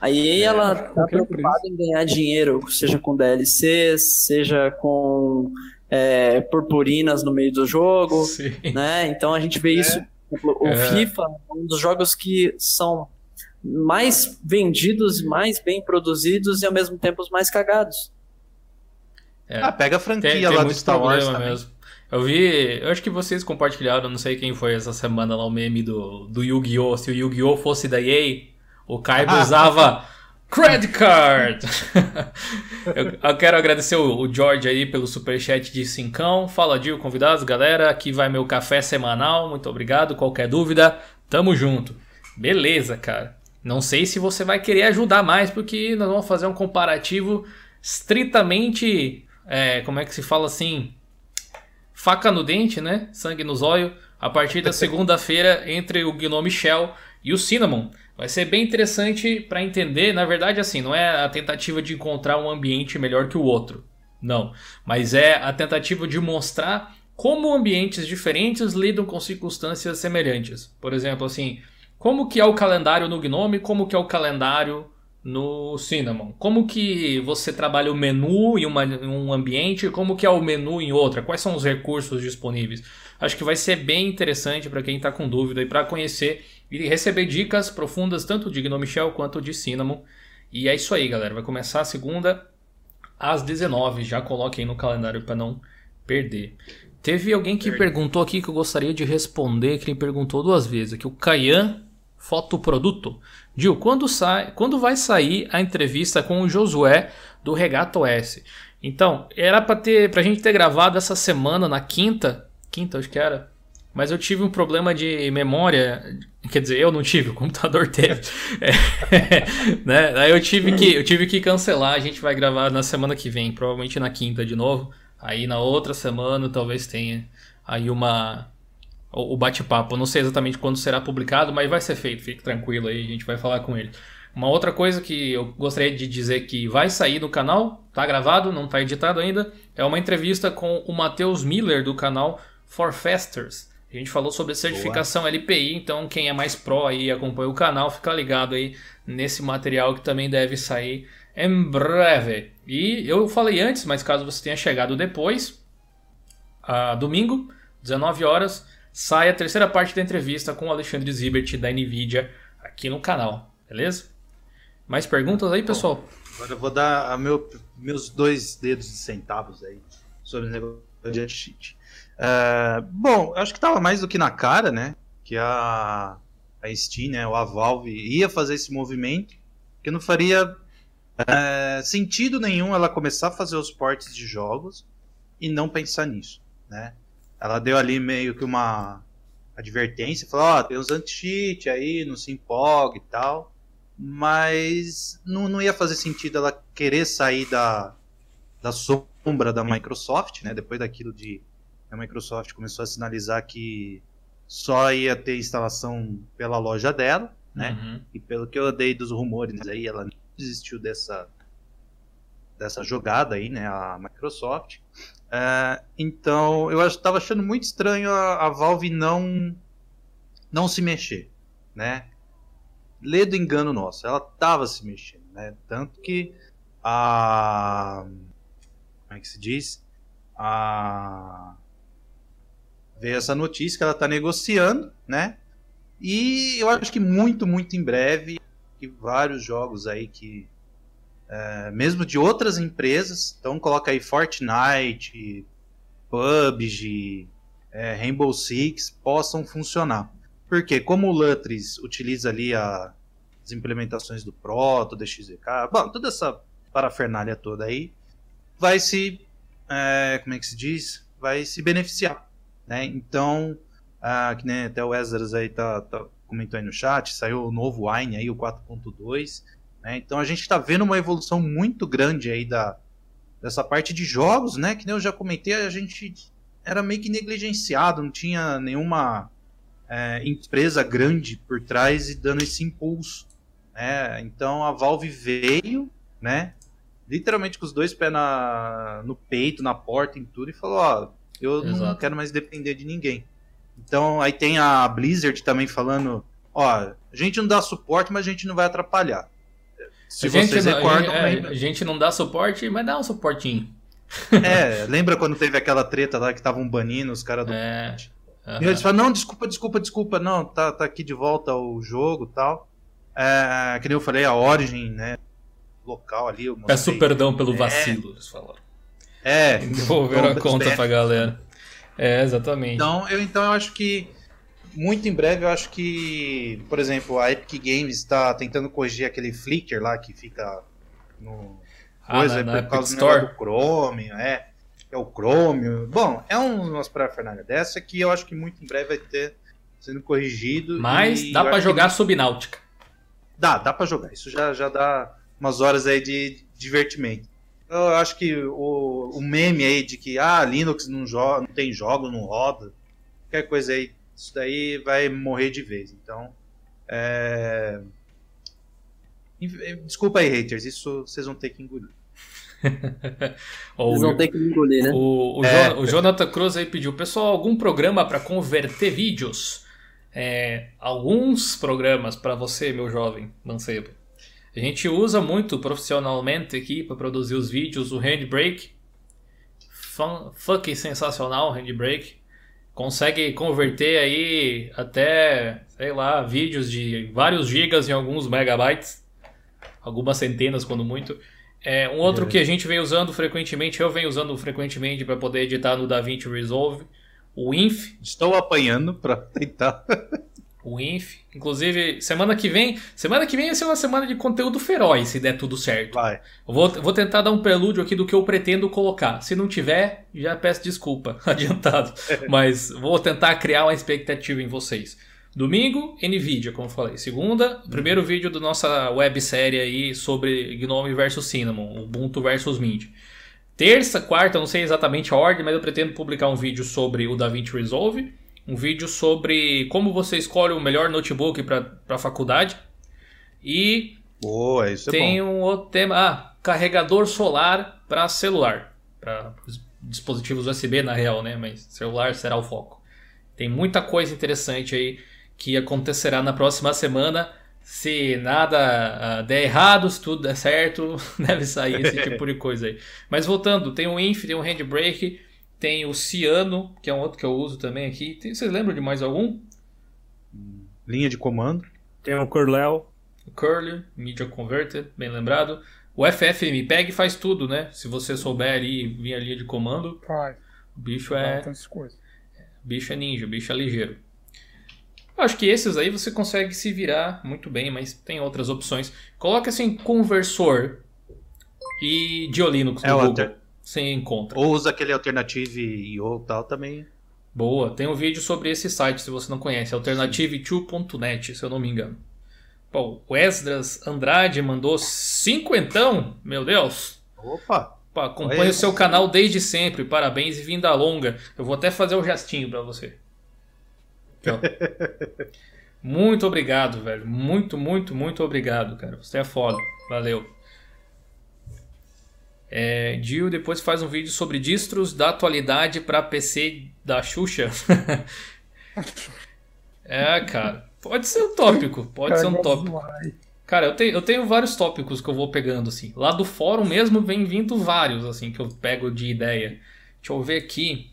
A EA ela tá preocupada em ganhar dinheiro, seja com DLCs, seja com é, purpurinas no meio do jogo, Sim. né? Então a gente vê isso. por exemplo, O É. FIFA é um dos jogos que são mais vendidos, mais bem produzidos e ao mesmo tempo os mais cagados. É. Ah, pega a franquia Tem, tem lá do Star Wars também. mesmo. Eu vi, eu acho que vocês compartilharam, não sei quem foi essa semana lá, o meme do, do Yu-Gi-Oh! Se o Yu-Gi-Oh! fosse da EA, o Kaiba Ah. usava Credit Card! eu, eu quero agradecer o, o George aí pelo superchat de cincão. Fala, Dio, convidados, galera. Aqui vai meu café semanal. Muito obrigado. Qualquer dúvida, tamo junto. Beleza, cara. Não sei se você vai querer ajudar mais, porque nós vamos fazer um comparativo estritamente. é, como é que se fala assim? Faca no dente, né? Sangue nos olhos. A partir da segunda-feira, entre o Gnome Shell e o Cinnamon. Vai ser bem interessante para entender. Na verdade, assim, não é a tentativa de encontrar um ambiente melhor que o outro. Não. Mas é a tentativa de mostrar como ambientes diferentes lidam com circunstâncias semelhantes. Por exemplo, assim, como que é o calendário no Gnome, como que é o calendário no Cinnamon. Como que você trabalha o menu em, uma, em um ambiente, como que é o menu em outra, quais são os recursos disponíveis. Acho que vai ser bem interessante para quem está com dúvida e para conhecer e receber dicas profundas tanto de Gnome Shell quanto de Cinnamon. E é isso aí, galera. Vai começar a segunda às 19. Já coloquem no calendário para não perder. Teve alguém que perguntou aqui que eu gostaria de responder, que ele perguntou duas vezes aqui, o Caian Fotoproduto. Gil, quando, sai, quando vai sair a entrevista com o Josué do Regata OS? Então, era para ter pra gente ter gravado essa semana na quinta, quinta acho que era, mas eu tive um problema de memória, quer dizer, eu não tive, o computador teve. É, né? Aí eu tive que eu tive que cancelar, a gente vai gravar na semana que vem, provavelmente na quinta de novo. Aí na outra semana talvez tenha aí uma o bate-papo. Não sei exatamente quando será publicado, mas vai ser feito. Fique tranquilo aí, a gente vai falar com ele. Uma outra coisa que eu gostaria de dizer que vai sair no canal, tá gravado, não tá editado ainda, é uma entrevista com o Matheus Miller do canal For Fasters. A gente falou sobre certificação LPI, então quem é mais pró aí e acompanha o canal, fica ligado aí nesse material que também deve sair em breve. E eu falei antes, mas caso você tenha chegado depois, a domingo, 19 horas, sai a terceira parte da entrevista com o Alexandre Zibert da Nvidia aqui no canal, beleza? Mais perguntas aí, pessoal? Agora eu vou dar meu, meus dois dedos de centavos aí sobre o negócio de anti-cheat. É, bom, acho que tava mais do que na cara, né? Que a, a Steam, né? Ou a Valve ia fazer esse movimento, que não faria é, sentido nenhum ela começar a fazer os portes de jogos e não pensar nisso, né? Ela deu ali meio que uma advertência, falou, ó, tem uns anti-cheat aí, não se empolgue e tal, mas não, não ia fazer sentido ela querer sair da, da sombra da Microsoft, né? Depois daquilo de a Microsoft começou a sinalizar que só ia ter instalação pela loja dela, né? Uhum. E pelo que eu dei dos rumores aí, ela desistiu dessa dessa jogada aí, né? A Microsoft. É, então, eu estava achando muito estranho a, a Valve não não se mexer, né? Lê do engano nosso, ela estava se mexendo, né? Tanto que a como é que se diz? A veio essa notícia que ela está negociando, né? E eu acho que muito, muito em breve, que vários jogos aí que é, mesmo de outras empresas, então coloca aí Fortnite, PUBG, é, Rainbow Six possam funcionar. Porque como o Lutris utiliza ali a- as implementações do Proto, do XZK, bom, toda essa parafernália toda aí, vai se, é, como é que se diz? Vai se beneficiar, né? Então, ah, que nem até o Ezras aí tá, tá- comentou aí no chat, saiu o novo Wine aí, o 4.2, né? Então a gente está vendo uma evolução muito grande aí da, dessa parte de jogos, né? Que nem eu já comentei, a gente era meio que negligenciado, não tinha nenhuma é, empresa grande por trás e dando esse impulso. Né? Então a Valve veio, né? Literalmente com os dois pés na, no peito, na porta, em tudo, e falou: Ó, eu não Exato. quero mais depender de ninguém. Então aí tem a Blizzard também falando: Ó, a gente não dá suporte, mas a gente não vai atrapalhar. Se a, gente vocês não, recordam, é, lembra? a gente não dá suporte, mas dá um suportinho. É, lembra quando teve aquela treta lá que estavam banindo os caras do. É. E eles falam, não, desculpa, desculpa, desculpa, não, tá, tá aqui de volta o jogo e tal. É, que nem eu falei, a Origin, né? Local ali. Peço perdão pelo vacilo, eles falaram. É, Devolveram a conta pra galera. É, exatamente. Então eu, então eu acho que muito em breve eu acho que, por exemplo, a Epic Games está tentando corrigir aquele flicker lá que fica no Ah, coisa na- é na por causa do Store? negócio do Chrome, é. É o Chrome. Bom, é um, umas parafernália dessa que eu acho que muito em breve vai ter sendo corrigido. Mas dá pra acho que- jogar Subnáutica. Dá, dá pra jogar. Isso já, já dá umas horas aí de divertimento. Eu acho que o, o meme aí de que ah, Linux não, joga, não tem jogo, não roda, qualquer coisa aí, isso daí vai morrer de vez. Então, é... Desculpa aí, haters, isso vocês vão ter que engolir. Eles o- vão ter que engolir, né? O, o, É. Jo- o Jonathan Cruz aí pediu, pessoal, algum programa para converter vídeos? É, alguns programas para você, meu jovem mancebo. A gente usa muito profissionalmente aqui para produzir os vídeos o Handbrake. Fun, fucking sensacional o Handbrake. Consegue converter aí até, sei lá, vídeos de vários gigas em alguns megabytes. Algumas centenas, quando muito. É, um outro É. que a gente vem usando frequentemente, eu venho usando frequentemente para poder editar no DaVinci Resolve, o Inf, Estou apanhando pra tentar. o Inf. Inclusive, semana que vem, semana que vem vai ser uma semana de conteúdo feroz, se der tudo certo. Vai. Eu vou, vou tentar dar um prelúdio aqui do que eu pretendo colocar. Se não tiver, já peço desculpa, adiantado. Mas vou tentar criar uma expectativa em vocês. Domingo, NVIDIA, como eu falei. Segunda, o primeiro vídeo da nossa websérie aí sobre Gnome versus Cinnamon, Ubuntu versus Mint. Terça, quarta, eu não sei exatamente a ordem, mas eu pretendo publicar um vídeo sobre o DaVinci Resolve, um vídeo sobre como você escolhe o melhor notebook para a faculdade e Boa, isso é tem bom. um outro tema, ah, carregador solar para celular, para dispositivos USB na real, né? Mas celular será o foco. Tem muita coisa interessante aí que acontecerá na próxima semana. Se nada ah, der errado, se tudo der certo, deve sair esse tipo de coisa aí. Mas voltando, tem o Inf, tem o Handbrake, tem o Ciano, que é um outro que eu uso também aqui. Tem- vocês lembram de mais algum? Linha de comando. Tem o Corlel. O Curly, Media Converter, bem lembrado. O FFmpeg faz tudo, né? Se você souber ali vir a linha de comando, Faz. o bicho é, coisas. bicho é ninja, o bicho é ligeiro. Eu acho que esses aí você consegue se virar muito bem, mas tem outras opções. Coloca assim, conversor e Diolinux no É o Google. Você encontra. Ou usa aquele Alternative e ou tal também. Boa, tem um vídeo sobre esse site se você não conhece, alternative2.net, se eu não me engano. Pô, o Esdras Andrade mandou cinquentão, meu Deus. Opa! Pá, acompanho Olha o seu canal desde sempre, parabéns e vinda longa. Eu vou até fazer o gestinho pra você. Aqui, ó. muito obrigado, velho. Muito, muito, muito obrigado, cara. Você é foda. Valeu. É, Dio depois faz um vídeo sobre distros da atualidade pra PC da Xuxa. é, cara. Pode ser um tópico. Pode ser um Cara, tópico. Cara, eu tenho, eu tenho vários tópicos que eu vou pegando, assim. Lá do fórum mesmo vem vindo vários, assim, que eu pego de ideia. Deixa eu ver aqui.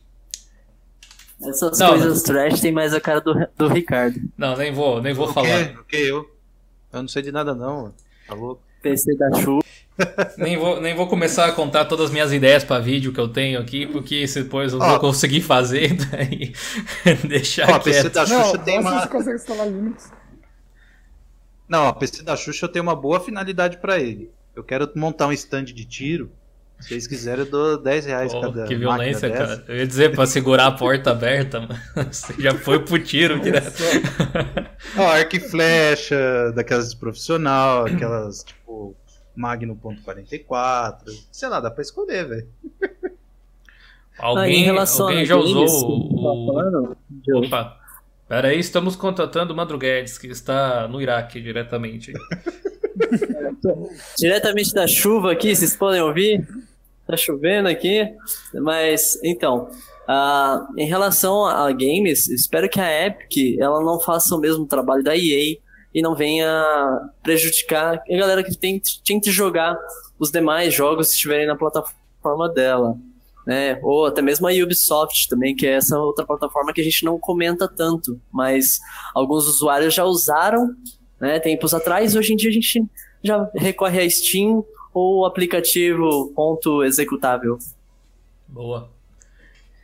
Essas Não, coisas trash tem mais a cara do, do Ricardo. Não, nem vou, nem vou o falar. quê? O que eu? Eu não sei de nada não. Tá louco? PC da chuva. Nem vou, nem vou começar a contar todas as minhas ideias pra vídeo que eu tenho aqui, porque depois eu não Ó. vou conseguir fazer, daí deixar Ó, a PC quieto. da Não, Xuxa tem nossa, uma. você consegue instalar Linux. Não, a PC da Xuxa tem uma boa finalidade pra ele. Eu quero montar um stand de tiro. Se vocês quiserem, eu dou 10 reais Pô, cada que violência, dessa. cara. Eu ia dizer pra segurar a porta aberta, mano. Você já foi pro tiro direto. Ó, arco e flecha, daquelas profissional, aquelas tipo Magno.44. Sei lá, dá pra escolher, velho. Ah, Alguém, relação alguém já games, usou tá o, Opa. Pera aí, estamos contratando o Madro Guedes, que está no Iraque diretamente. Diretamente da chuva aqui, vocês podem ouvir? Tá chovendo aqui. Mas, então, ah, em relação a games, espero que a Epic ela não faça o mesmo trabalho da EA e não venha prejudicar a galera que tente, tente jogar os demais jogos que estiverem na plataforma dela. Né? Ou até mesmo a Ubisoft também, que é essa outra plataforma que a gente não comenta tanto, mas alguns usuários já usaram né? Tempos atrás, hoje em dia a gente já recorre a Steam ou aplicativo ponto executável. Boa.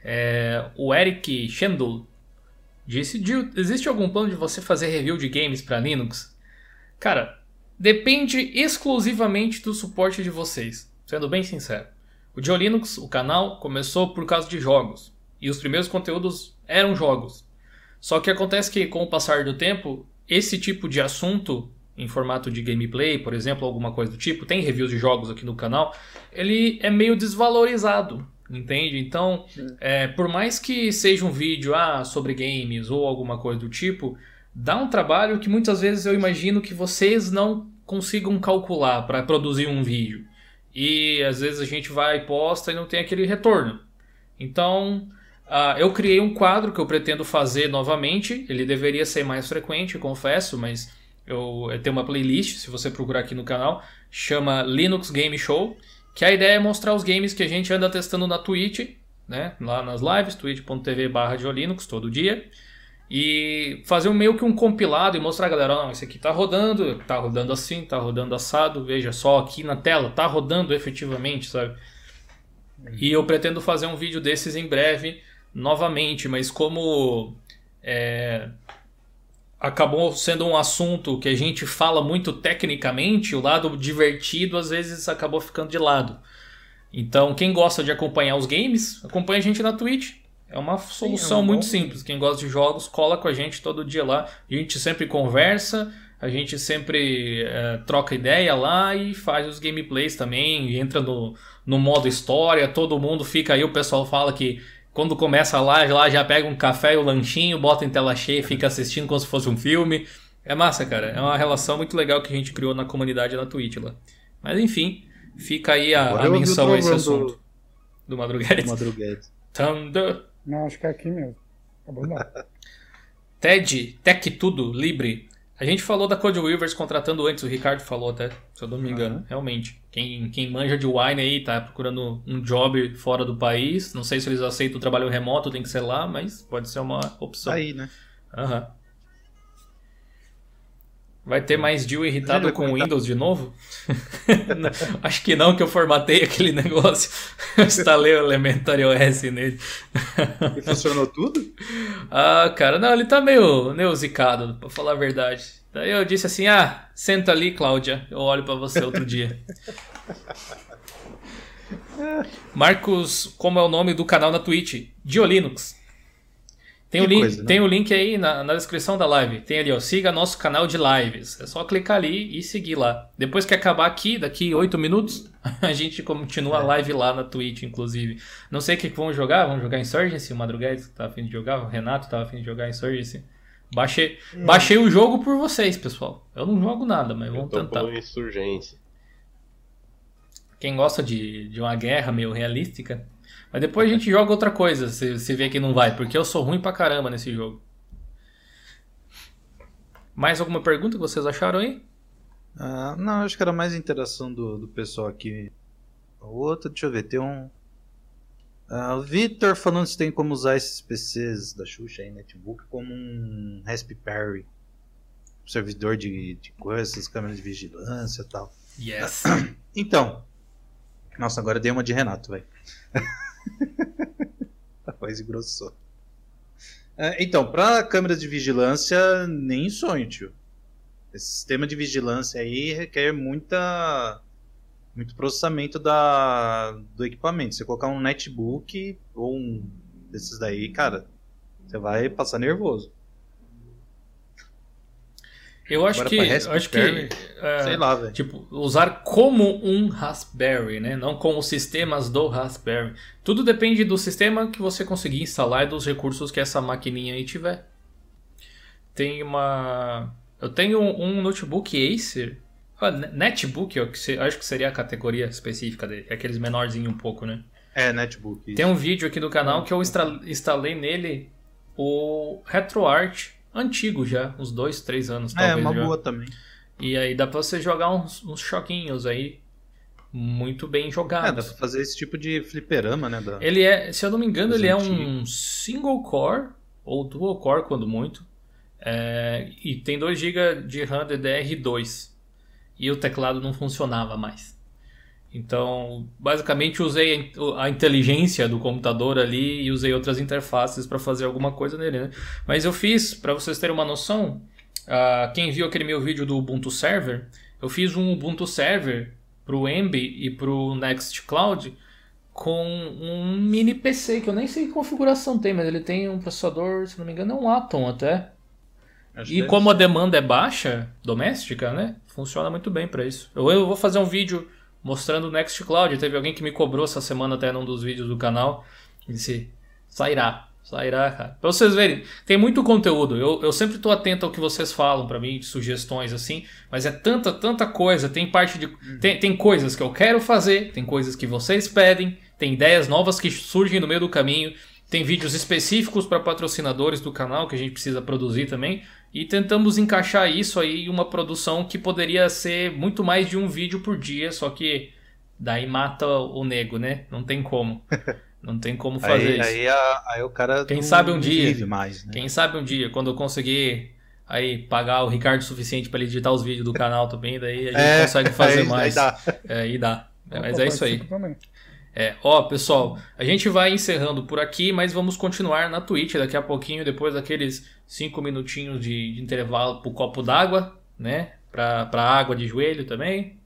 É, o Eric Shendul disse: existe algum plano de você fazer review de games para Linux? Cara, depende exclusivamente do suporte de vocês, sendo bem sincero. O Dio Linux, o canal, começou por causa de jogos. E os primeiros conteúdos eram jogos. Só que acontece que, com o passar do tempo, esse tipo de assunto, em formato de gameplay, por exemplo, alguma coisa do tipo, tem reviews de jogos aqui no canal, ele é meio desvalorizado. Entende? Então, é, por mais que seja um vídeo ah, sobre games ou alguma coisa do tipo, dá um trabalho que muitas vezes eu imagino que vocês não consigam calcular para produzir um vídeo. E às vezes a gente vai e posta e não tem aquele retorno. Então, uh, eu criei um quadro que eu pretendo fazer novamente. Ele deveria ser mais frequente, confesso, mas eu, eu tenho uma playlist, se você procurar aqui no canal, chama Linux Game Show. Que a ideia é mostrar os games que a gente anda testando na Twitch, né? Lá nas lives, twitch.tv barra todo dia. E fazer meio que um compilado e mostrar a galera, não, esse aqui tá rodando, tá rodando assim, tá rodando assado, veja só aqui na tela, tá rodando efetivamente, sabe? E eu pretendo fazer um vídeo desses em breve, novamente, mas como é, acabou sendo um assunto que a gente fala muito tecnicamente, o lado divertido às vezes acabou ficando de lado. Então, quem gosta de acompanhar os games, acompanha a gente na Twitch. É uma solução Sim, é um muito bom... simples. Quem gosta de jogos, cola com a gente todo dia lá. A gente sempre conversa, a gente sempre é, troca ideia lá e faz os gameplays também. Entra no, no modo história, todo mundo fica aí. O pessoal fala que quando começa a live lá, já pega um café e o um lanchinho, bota em tela cheia e fica assistindo como se fosse um filme. É massa, cara. É uma relação muito legal que a gente criou na comunidade na Twitch lá. Mas enfim, fica aí a, a menção a esse assunto. Do, do Madruguedes. Madruguedes. Thunder. Não, acho que é aqui mesmo. Acabou não. TED, Tech Tudo, Libre. A gente falou da Code Weavers contratando antes, o Ricardo falou até, se eu não me engano, uhum. realmente. Quem, quem manja de wine aí tá procurando um job fora do país. Não sei se eles aceitam o trabalho remoto, tem que ser lá, mas pode ser uma opção. Aí, né? Aham. Uhum. Vai ter mais Jill irritado com o Windows de novo? Acho que não, que eu formatei aquele negócio. instalei o Elementary OS nele. E funcionou tudo? Ah, cara, não, ele tá meio, meio zicado, pra falar a verdade. Daí eu disse assim: ah, senta ali, Cláudia, eu olho para você outro dia. Marcos, como é o nome do canal na Twitch? Diolinux. Tem, o link, coisa, né? tem o link aí na, na, descrição da live. Tem ali, ó. Siga nosso canal de lives. É só clicar ali e seguir lá. Depois que acabar aqui, daqui 8 minutos, a gente continua é. a live lá na Twitch, inclusive. Não sei o que, vão jogar. Vamos jogar Insurgency? O Madruguete tá afim de jogar. O Renato tá afim de jogar Insurgency. Baixei, hum. baixei o jogo por vocês, pessoal. Eu não jogo nada, mas vamos tentar. Insurgência. Quem gosta de, de uma guerra meio realística, mas depois a gente joga outra coisa, se, se vê que não vai, porque eu sou ruim pra caramba nesse jogo. Mais alguma pergunta que vocês acharam aí? Ah, não, acho que era mais a interação do, do pessoal aqui. Outra, deixa eu ver, tem um. Ah, o Victor falando se tem como usar esses PCs da Xuxa aí, netbook, como um Raspberry. servidor de, de coisas, câmeras de vigilância e tal. Yes. Então. Nossa, agora dei uma de Renato, velho. A voz engrossou. É, então, para câmeras de vigilância, nem sonho, tio. Esse sistema de vigilância aí requer muita muito processamento da, do equipamento. Você colocar um netbook ou um desses daí, cara, você vai passar nervoso. Eu acho que, eu acho que é, sei lá, velho. Tipo, usar como um Raspberry, né? Não com os sistemas do Raspberry. Tudo depende do sistema que você conseguir instalar e dos recursos que essa maquininha aí tiver. Tem uma eu tenho um notebook Acer, ah, netbook, eu acho que seria a categoria específica dele, é aqueles menorzinho um pouco, né? É, netbook. Isso. Tem um vídeo aqui do canal que eu instalei nele o RetroArch antigo já, uns dois, três anos. É, uma já. boa também. E aí dá pra você jogar uns, uns choquinhos aí. Muito bem jogados. É, dá pra fazer esse tipo de fliperama, né? Da... Ele é, se eu não me engano, ele é um single core, ou dual core, quando muito. É, e tem 2 GB de RAM DDR2. E o teclado não funcionava mais. Então, basicamente usei a inteligência do computador ali e usei outras interfaces para fazer alguma coisa nele. Né? Mas eu fiz, para vocês terem uma noção, uh, quem viu aquele meu vídeo do Ubuntu Server, eu fiz um Ubuntu Server para o Emby e para o Nextcloud com um mini PC que eu nem sei que configuração tem, mas ele tem um processador, se não me engano, é um Atom até. Acho e como a demanda é baixa, doméstica, né? Funciona muito bem para isso. Eu, eu vou fazer um vídeo mostrando o Nextcloud. Teve alguém que me cobrou essa semana até num dos vídeos do canal. Disse, sairá. Sairá, cara. Pra vocês verem, tem muito conteúdo. Eu, eu sempre tô atento ao que vocês falam para mim, sugestões assim. Mas é tanta, tanta coisa. Tem parte de. Tem, tem coisas que eu quero fazer, tem coisas que vocês pedem, tem ideias novas que surgem no meio do caminho. Tem vídeos específicos para patrocinadores do canal que a gente precisa produzir também. E tentamos encaixar isso aí em uma produção que poderia ser muito mais de um vídeo por dia, só que daí mata o nego, né? Não tem como. Não tem como fazer aí, isso. Aí, a, aí o cara quem sabe um dia, mais, né? Quem sabe um dia, quando eu conseguir aí pagar o Ricardo o suficiente para ele editar os vídeos do canal também, daí a gente é, consegue fazer aí, mais. Aí dá. É, aí dá. É, mas é isso aí. Também. É, ó, pessoal, a gente vai encerrando por aqui, mas vamos continuar na Twitch daqui a pouquinho, depois daqueles 5 minutinhos de, de intervalo pro copo d'água, né? Pra, pra água de joelho também.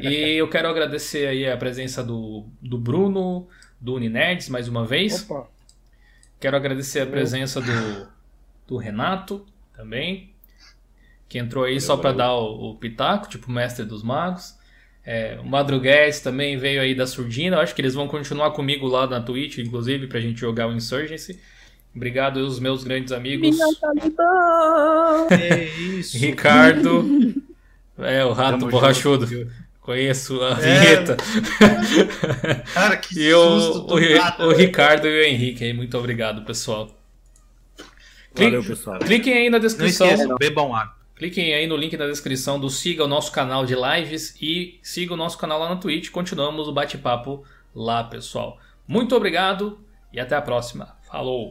E eu quero agradecer aí a presença do, do Bruno, do Uninerds, mais uma vez. Opa. Quero agradecer a presença do, do Renato também, que entrou aí só para dar o, o pitaco, tipo mestre dos magos. É, o Madrugues também veio aí da Surdina. Eu acho que eles vão continuar comigo lá na Twitch, inclusive, pra gente jogar o Insurgency. Obrigado aos meus grandes amigos. é isso. Ricardo. É, o rato Tamo borrachudo. Junto. Conheço a é. vinheta. Cara, que e susto o, o, o Ricardo e o Henrique aí. Muito obrigado, pessoal. Valeu, pessoal. Cliquem aí na descrição. Não esqueçam, bebam água. Cliquem aí no link na descrição do siga o nosso canal de lives e siga o nosso canal lá na Twitch. Continuamos o bate-papo lá, pessoal. Muito obrigado e até a próxima. Falou!